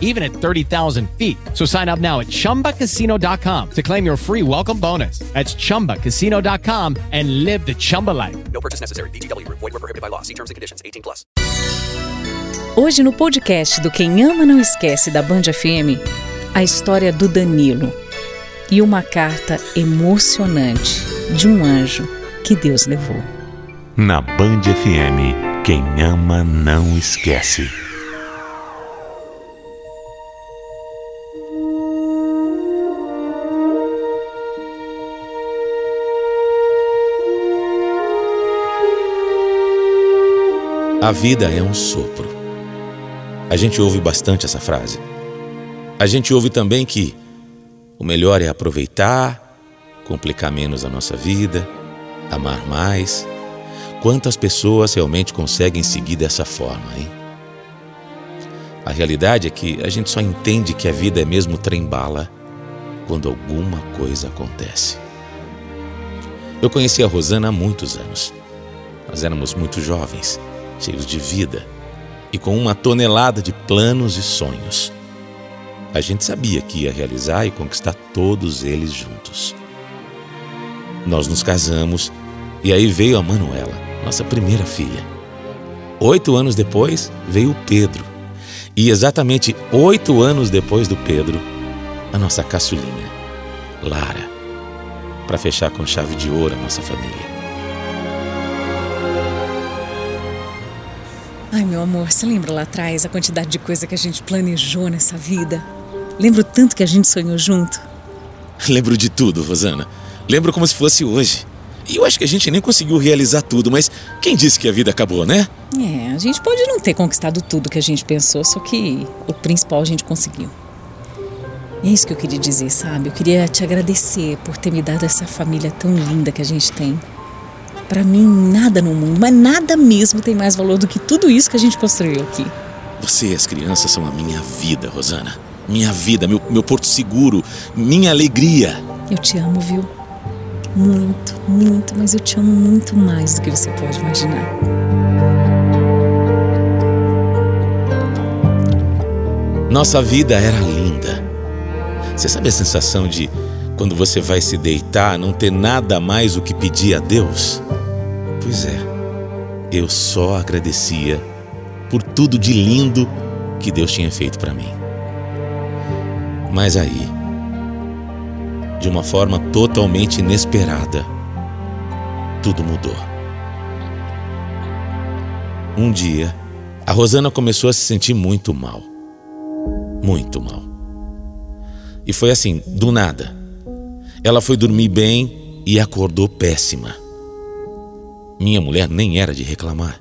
even at 30,000 feet. So sign up now at chumbacasino.com to claim your free welcome bonus. That's chumbacasino.com and live the Chumba life. No purchase necessary. VGW Group. Void were prohibited by law. See terms and conditions. 18 plus. Hoje no podcast do Quem Ama Não Esquece da Band FM, a história do Danilo e uma carta emocionante de um anjo que Deus levou. Na Band FM, quem ama não esquece. A vida é um sopro. A gente ouve bastante essa frase. A gente ouve também que o melhor é aproveitar, complicar menos a nossa vida, amar mais. Quantas pessoas realmente conseguem seguir dessa forma, hein? A realidade é que a gente só entende que a vida é mesmo trem-bala quando alguma coisa acontece. Eu conheci a Rosana há muitos anos. Nós éramos muito jovens, cheios de vida e com uma tonelada de planos e sonhos. A gente sabia que ia realizar e conquistar todos eles juntos. Nós nos casamos e aí veio a Manuela, nossa primeira filha. Oito anos depois veio o Pedro. E exatamente oito anos depois do Pedro, a nossa caçulinha, Lara, para fechar com chave de ouro a nossa família. Amor, você lembra lá atrás a quantidade de coisa que a gente planejou nessa vida? Lembro tanto que a gente sonhou junto. Lembro de tudo, Rosana. Lembro como se fosse hoje. E eu acho que a gente nem conseguiu realizar tudo, mas quem disse que a vida acabou, né? É, a gente pode não ter conquistado tudo que a gente pensou, só que o principal a gente conseguiu. E é isso que eu queria dizer, sabe? Eu queria te agradecer por ter me dado essa família tão linda que a gente tem. Para mim, nada no mundo, mas nada mesmo tem mais valor do que tudo isso que a gente construiu aqui. Você e as crianças são a minha vida, Rosana. Minha vida, meu, meu porto seguro, minha alegria. Eu te amo, viu? Muito, muito, mas eu te amo muito mais do que você pode imaginar. Nossa vida era linda. Você sabe a sensação de quando você vai se deitar não ter nada mais o que pedir a Deus? Pois é, eu só agradecia por tudo de lindo que Deus tinha feito para mim. Mas aí, de uma forma totalmente inesperada, tudo mudou. Um dia, a Rosana começou a se sentir muito mal. Muito mal. E foi assim, do nada. Ela foi dormir bem e acordou péssima. Minha mulher nem era de reclamar,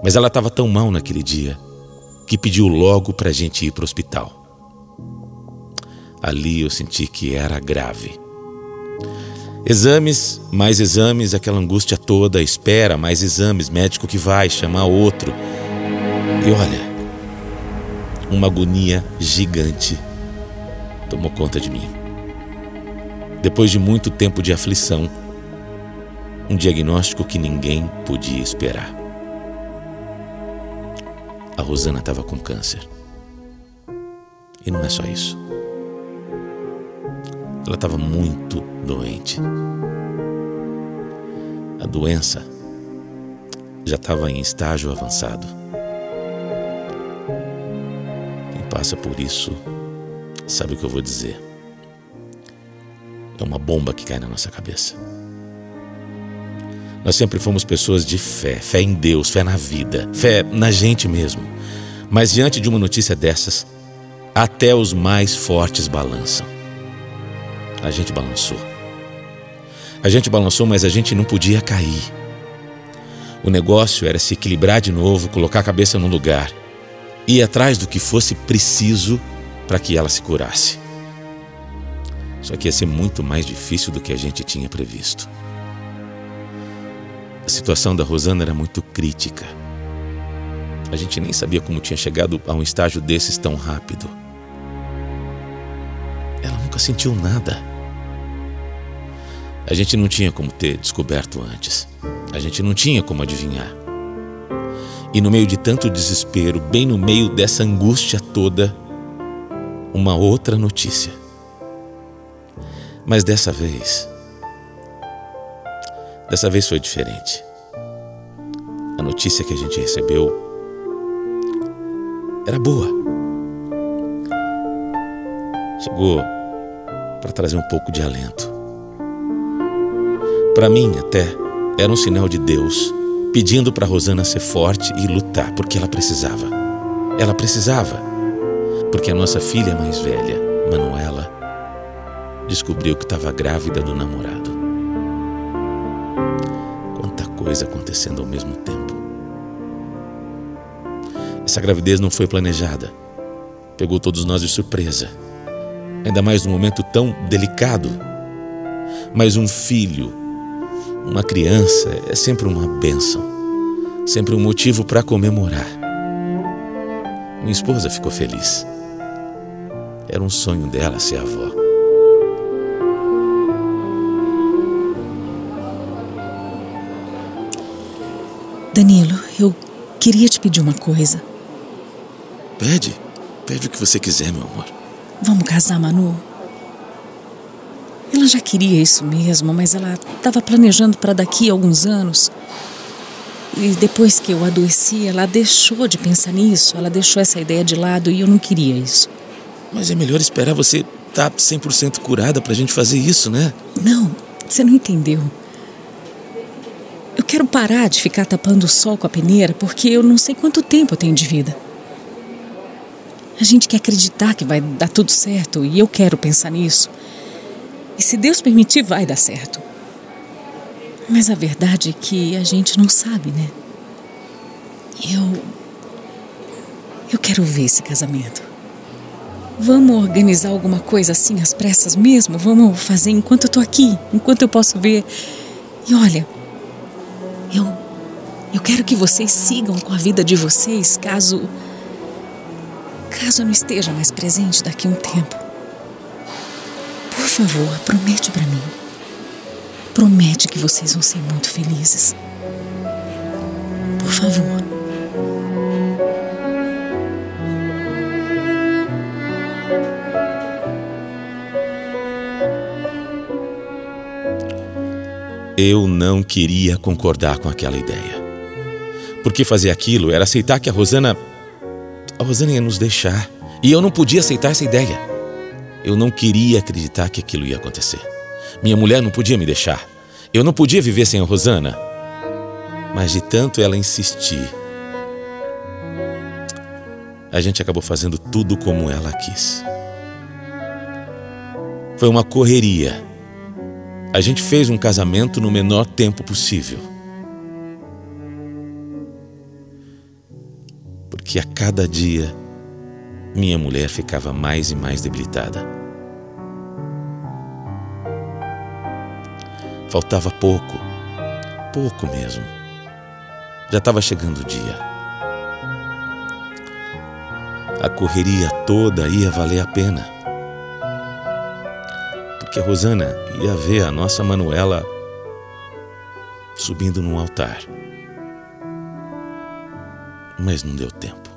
mas ela estava tão mal naquele dia que pediu logo para a gente ir para o hospital. Ali eu senti que era grave. Exames, mais exames, aquela angústia toda, espera, mais exames, médico que vai chamar outro. E olha, uma agonia gigante tomou conta de mim. Depois de muito tempo de aflição, um diagnóstico que ninguém podia esperar. a Rosana estava com câncer. E não é só isso. Ela estava muito doente. A doença já estava em estágio avançado. Quem passa por isso sabe o que eu vou dizer. É uma bomba que cai na nossa cabeça. Nós sempre fomos pessoas de fé, fé em Deus, fé na vida, fé na gente mesmo. Mas diante de uma notícia dessas, até os mais fortes balançam. A gente balançou. A gente balançou, mas a gente não podia cair. O negócio era se equilibrar de novo, colocar a cabeça no lugar, ir atrás do que fosse preciso para que ela se curasse. Só que ia ser muito mais difícil do que a gente tinha previsto. A situação da Rosana era muito crítica. A gente nem sabia como tinha chegado a um estágio desses tão rápido. Ela nunca sentiu nada. A gente não tinha como ter descoberto antes. A gente não tinha como adivinhar. E no meio de tanto desespero, bem no meio dessa angústia toda, uma outra notícia. Mas dessa vez, dessa vez foi diferente. A notícia que a gente recebeu era boa. Chegou para trazer um pouco de alento. Para mim, até, era um sinal de Deus pedindo para Rosana ser forte e lutar, porque ela precisava. Ela precisava. Porque a nossa filha mais velha, Manuela, descobriu que estava grávida do namorado. Quanta coisa acontecendo ao mesmo tempo. Essa gravidez não foi planejada. Pegou todos nós de surpresa. Ainda mais num momento tão delicado. Mas um filho, uma criança, é sempre uma bênção. Sempre um motivo para comemorar. Minha esposa ficou feliz. Era um sonho dela ser avó. Danilo, eu queria te pedir uma coisa. Pede. Pede o que você quiser, meu amor. Vamos casar, Manu? Ela já queria isso mesmo, mas ela estava planejando para daqui a alguns anos. E depois que eu adoeci, ela deixou de pensar nisso, ela deixou essa ideia de lado e eu não queria isso. Mas é melhor esperar você estar tá 100% curada pra gente fazer isso, né? Não, você não entendeu. Quero parar de ficar tapando o sol com a peneira porque eu não sei quanto tempo eu tenho de vida. A gente quer acreditar que vai dar tudo certo e eu quero pensar nisso. E se Deus permitir, vai dar certo. Mas a verdade é que a gente não sabe, né? Eu. Eu quero ver esse casamento. Vamos organizar alguma coisa assim às pressas mesmo? Vamos fazer enquanto eu tô aqui, enquanto eu posso ver. E olha, quero que vocês sigam com a vida de vocês caso. caso eu não esteja mais presente daqui a um tempo. Por favor, promete para mim. Promete que vocês vão ser muito felizes. Por favor. Eu não queria concordar com aquela ideia. Porque fazer aquilo era aceitar que a Rosana. A Rosana ia nos deixar. E eu não podia aceitar essa ideia. Eu não queria acreditar que aquilo ia acontecer. Minha mulher não podia me deixar. Eu não podia viver sem a Rosana. Mas de tanto ela insistir, a gente acabou fazendo tudo como ela quis. Foi uma correria a gente fez um casamento no menor tempo possível. Porque a cada dia minha mulher ficava mais e mais debilitada. Faltava pouco, pouco mesmo. Já estava chegando o dia. A correria toda ia valer a pena que a Rosana ia ver a nossa Manuela subindo num altar mas não deu tempo.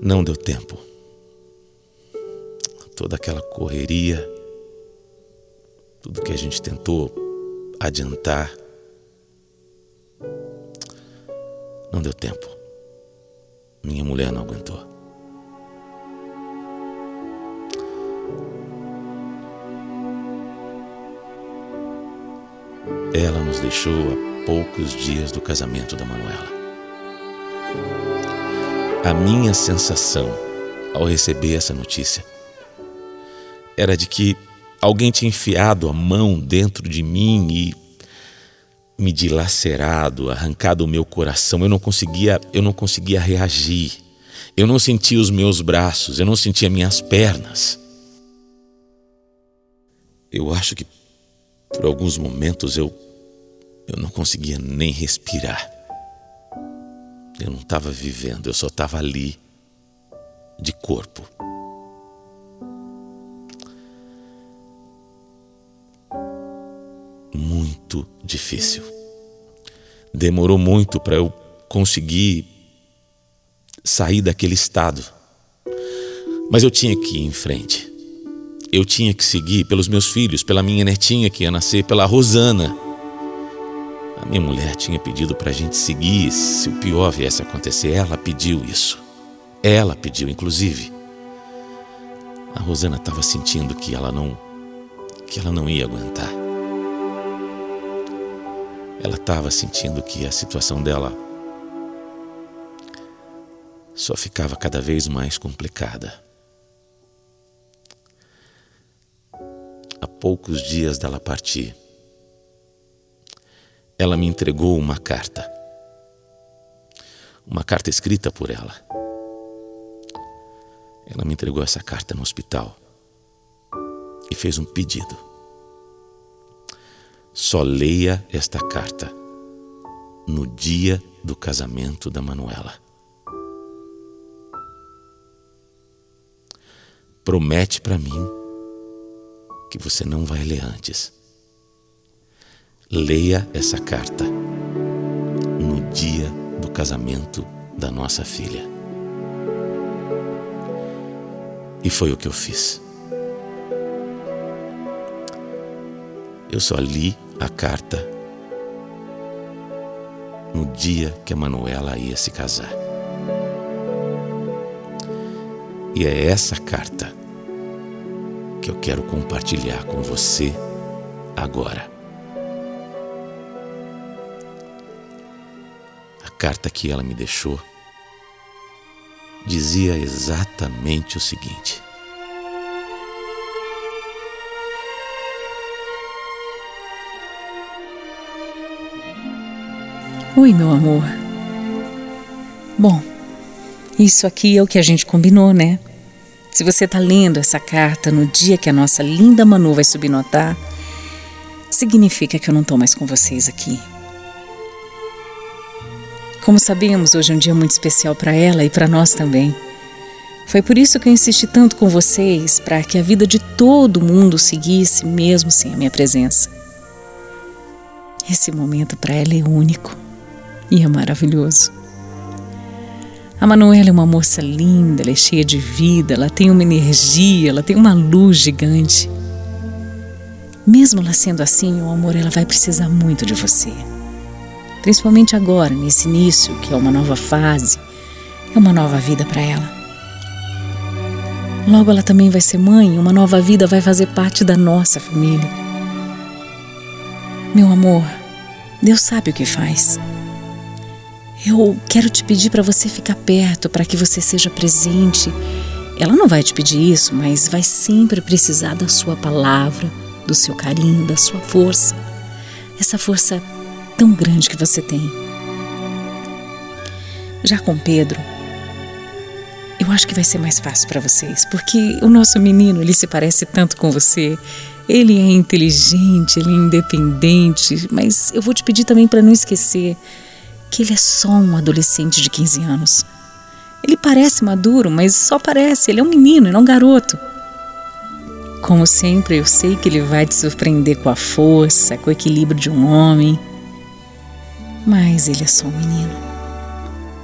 Não deu tempo. Toda aquela correria, tudo que a gente tentou adiantar, não deu tempo. Minha mulher não aguentou. Ela nos deixou poucos dias do casamento da Manuela. A minha sensação ao receber essa notícia era de que alguém tinha enfiado a mão dentro de mim e me dilacerado, arrancado o meu coração. Eu não conseguia, eu não conseguia reagir. Eu não sentia os meus braços, eu não sentia minhas pernas. Eu acho que por alguns momentos eu eu não conseguia nem respirar. Eu não estava vivendo, eu só estava ali, de corpo. Muito difícil. Demorou muito para eu conseguir sair daquele estado. Mas eu tinha que ir em frente. Eu tinha que seguir pelos meus filhos, pela minha netinha que ia nascer, pela Rosana a minha mulher tinha pedido para a gente seguir se o pior viesse a acontecer. Ela pediu isso. Ela pediu, inclusive. A Rosana estava sentindo que ela não que ela não ia aguentar. Ela estava sentindo que a situação dela só ficava cada vez mais complicada. Há poucos dias dela partir, ela me entregou uma carta. Uma carta escrita por ela. Ela me entregou essa carta no hospital e fez um pedido. Só leia esta carta no dia do casamento da Manuela. Promete para mim que você não vai ler antes leia essa carta no dia do casamento da nossa filha. E foi o que eu fiz. Eu só li a carta no dia que a Manuela ia se casar. E é essa carta que eu quero compartilhar com você agora. Carta que ela me deixou dizia exatamente o seguinte: Oi, meu amor. Bom, isso aqui é o que a gente combinou, né? Se você tá lendo essa carta no dia que a nossa linda Manu vai subnotar, significa que eu não tô mais com vocês aqui. Como sabemos, hoje é um dia muito especial para ela e para nós também. Foi por isso que eu insisti tanto com vocês para que a vida de todo mundo seguisse mesmo sem a minha presença. Esse momento para ela é único e é maravilhoso. A Manuela é uma moça linda, ela é cheia de vida, ela tem uma energia, ela tem uma luz gigante. Mesmo ela sendo assim, meu amor, ela vai precisar muito de você principalmente agora, nesse início, que é uma nova fase, é uma nova vida para ela. Logo ela também vai ser mãe, uma nova vida vai fazer parte da nossa família. Meu amor, Deus sabe o que faz. Eu quero te pedir para você ficar perto, para que você seja presente. Ela não vai te pedir isso, mas vai sempre precisar da sua palavra, do seu carinho, da sua força. Essa força tão grande que você tem. Já com Pedro, eu acho que vai ser mais fácil para vocês, porque o nosso menino, ele se parece tanto com você. Ele é inteligente, ele é independente, mas eu vou te pedir também para não esquecer que ele é só um adolescente de 15 anos. Ele parece maduro, mas só parece, ele é um menino, não um garoto. Como sempre, eu sei que ele vai te surpreender com a força, com o equilíbrio de um homem. Mas ele é só um menino.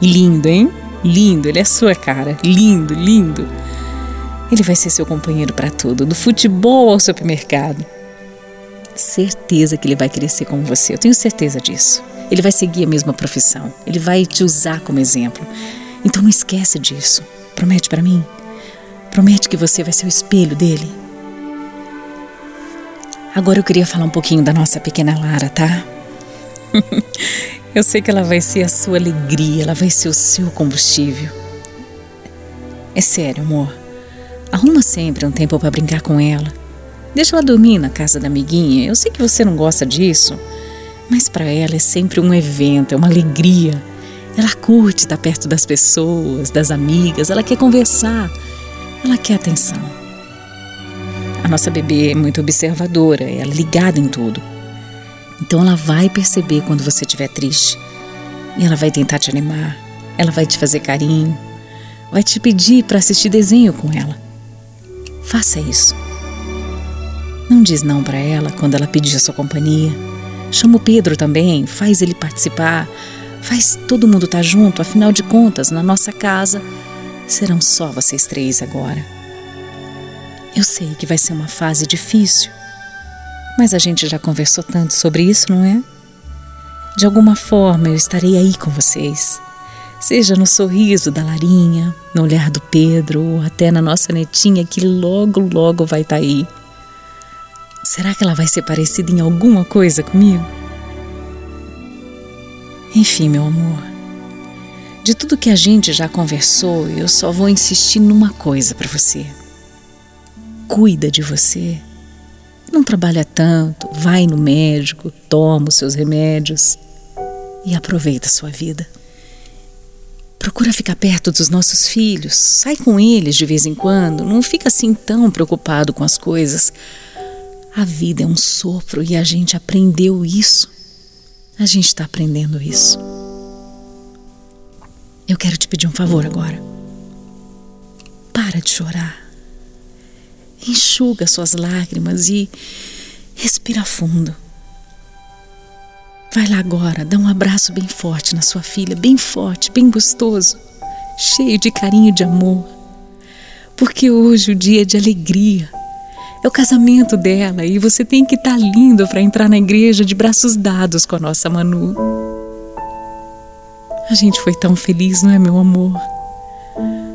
Lindo, hein? Lindo, ele é sua cara. Lindo, lindo. Ele vai ser seu companheiro para tudo, do futebol ao supermercado. Certeza que ele vai crescer como você, eu tenho certeza disso. Ele vai seguir a mesma profissão, ele vai te usar como exemplo. Então não esquece disso. Promete para mim? Promete que você vai ser o espelho dele. Agora eu queria falar um pouquinho da nossa pequena Lara, tá? eu sei que ela vai ser a sua alegria, ela vai ser o seu combustível. É sério, amor. Arruma sempre um tempo para brincar com ela. Deixa ela dormir na casa da amiguinha. Eu sei que você não gosta disso, mas para ela é sempre um evento, é uma alegria. Ela curte estar perto das pessoas, das amigas, ela quer conversar, ela quer atenção. A nossa bebê é muito observadora, é ligada em tudo. Então ela vai perceber quando você estiver triste. E ela vai tentar te animar, ela vai te fazer carinho, vai te pedir para assistir desenho com ela. Faça isso. Não diz não para ela quando ela pedir a sua companhia. Chama o Pedro também, faz ele participar, faz todo mundo estar tá junto, afinal de contas, na nossa casa serão só vocês três agora. Eu sei que vai ser uma fase difícil, mas a gente já conversou tanto sobre isso, não é? De alguma forma eu estarei aí com vocês seja no sorriso da Larinha, no olhar do Pedro ou até na nossa netinha que logo, logo vai estar tá aí. Será que ela vai ser parecida em alguma coisa comigo? Enfim, meu amor, de tudo que a gente já conversou, eu só vou insistir numa coisa para você. Cuida de você. Não trabalha tanto, vai no médico, toma os seus remédios e aproveita a sua vida. Procura ficar perto dos nossos filhos, sai com eles de vez em quando, não fica assim tão preocupado com as coisas. A vida é um sopro e a gente aprendeu isso. A gente está aprendendo isso. Eu quero te pedir um favor agora. Para de chorar. Enxuga suas lágrimas e respira fundo. Vai lá agora, dá um abraço bem forte na sua filha, bem forte, bem gostoso, cheio de carinho e de amor. Porque hoje o dia é de alegria. É o casamento dela e você tem que estar tá lindo para entrar na igreja de braços dados com a nossa Manu. A gente foi tão feliz, não é, meu amor?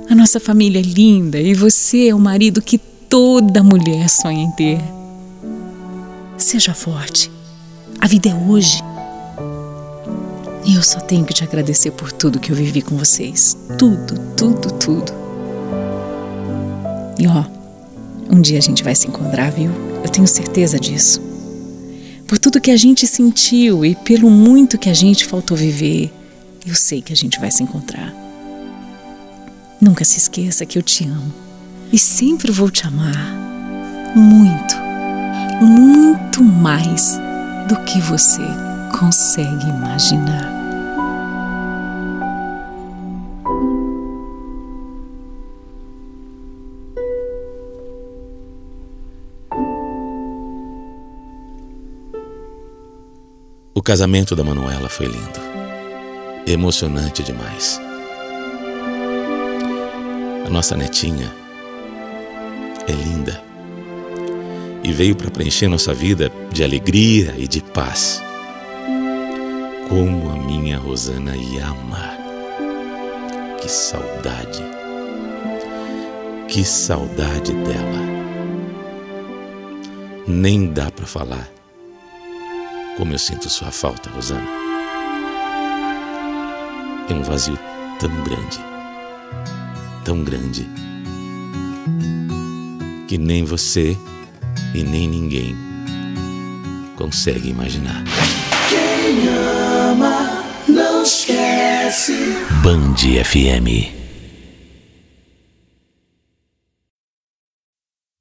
A nossa família é linda e você é o marido que toda mulher sonha em ter. Seja forte. A vida é hoje. E eu só tenho que te agradecer por tudo que eu vivi com vocês. Tudo, tudo, tudo. E ó, um dia a gente vai se encontrar, viu? Eu tenho certeza disso. Por tudo que a gente sentiu e pelo muito que a gente faltou viver, eu sei que a gente vai se encontrar. Nunca se esqueça que eu te amo e sempre vou te amar. Muito, muito mais do que você consegue imaginar. O casamento da Manuela foi lindo, emocionante demais. A nossa netinha é linda e veio para preencher nossa vida de alegria e de paz. Como a minha Rosana ia amar. Que saudade. Que saudade dela. Nem dá para falar como eu sinto sua falta, Rosana. É um vazio tão grande, tão grande, que nem você e nem ninguém consegue imaginar. Quem ama não esquece. Band FM